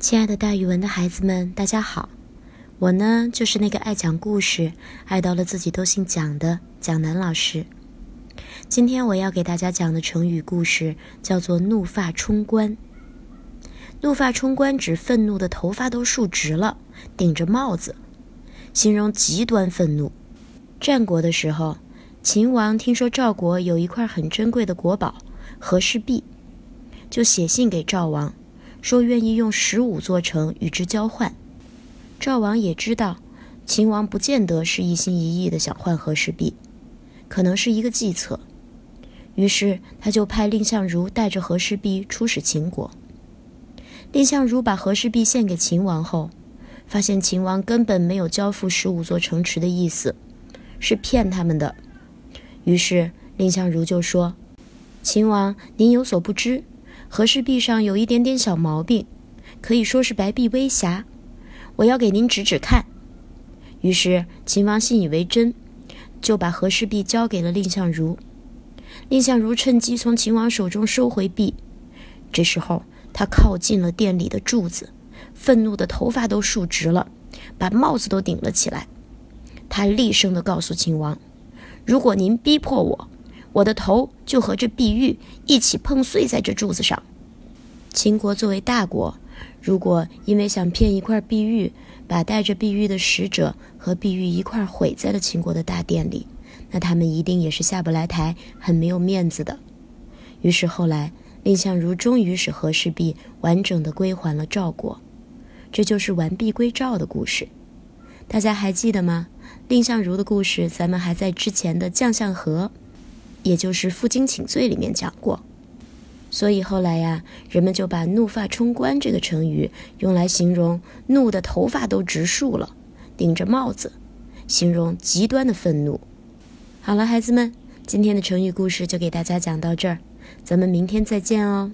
亲爱的，大语文的孩子们，大家好！我呢，就是那个爱讲故事、爱到了自己都姓蒋的蒋楠老师。今天我要给大家讲的成语故事叫做“怒发冲冠”。怒发冲冠指愤怒的头发都竖直了，顶着帽子，形容极端愤怒。战国的时候，秦王听说赵国有一块很珍贵的国宝和氏璧，就写信给赵王。说愿意用十五座城与之交换，赵王也知道秦王不见得是一心一意的想换和氏璧，可能是一个计策，于是他就派蔺相如带着和氏璧出使秦国。蔺相如把和氏璧献给秦王后，发现秦王根本没有交付十五座城池的意思，是骗他们的。于是蔺相如就说：“秦王，您有所不知。”和氏璧上有一点点小毛病，可以说是白璧微瑕。我要给您指指看。于是秦王信以为真，就把和氏璧交给了蔺相如。蔺相如趁机从秦王手中收回璧。这时候他靠近了殿里的柱子，愤怒的头发都竖直了，把帽子都顶了起来。他厉声地告诉秦王：“如果您逼迫我，”我的头就和这碧玉一起碰碎在这柱子上。秦国作为大国，如果因为想骗一块碧玉，把带着碧玉的使者和碧玉一块毁在了秦国的大殿里，那他们一定也是下不来台，很没有面子的。于是后来，蔺相如终于使和氏璧完整的归还了赵国，这就是完璧归赵的故事。大家还记得吗？蔺相如的故事，咱们还在之前的将相和。也就是负荆请罪里面讲过，所以后来呀，人们就把“怒发冲冠”这个成语用来形容怒的头发都直竖了，顶着帽子，形容极端的愤怒。好了，孩子们，今天的成语故事就给大家讲到这儿，咱们明天再见哦。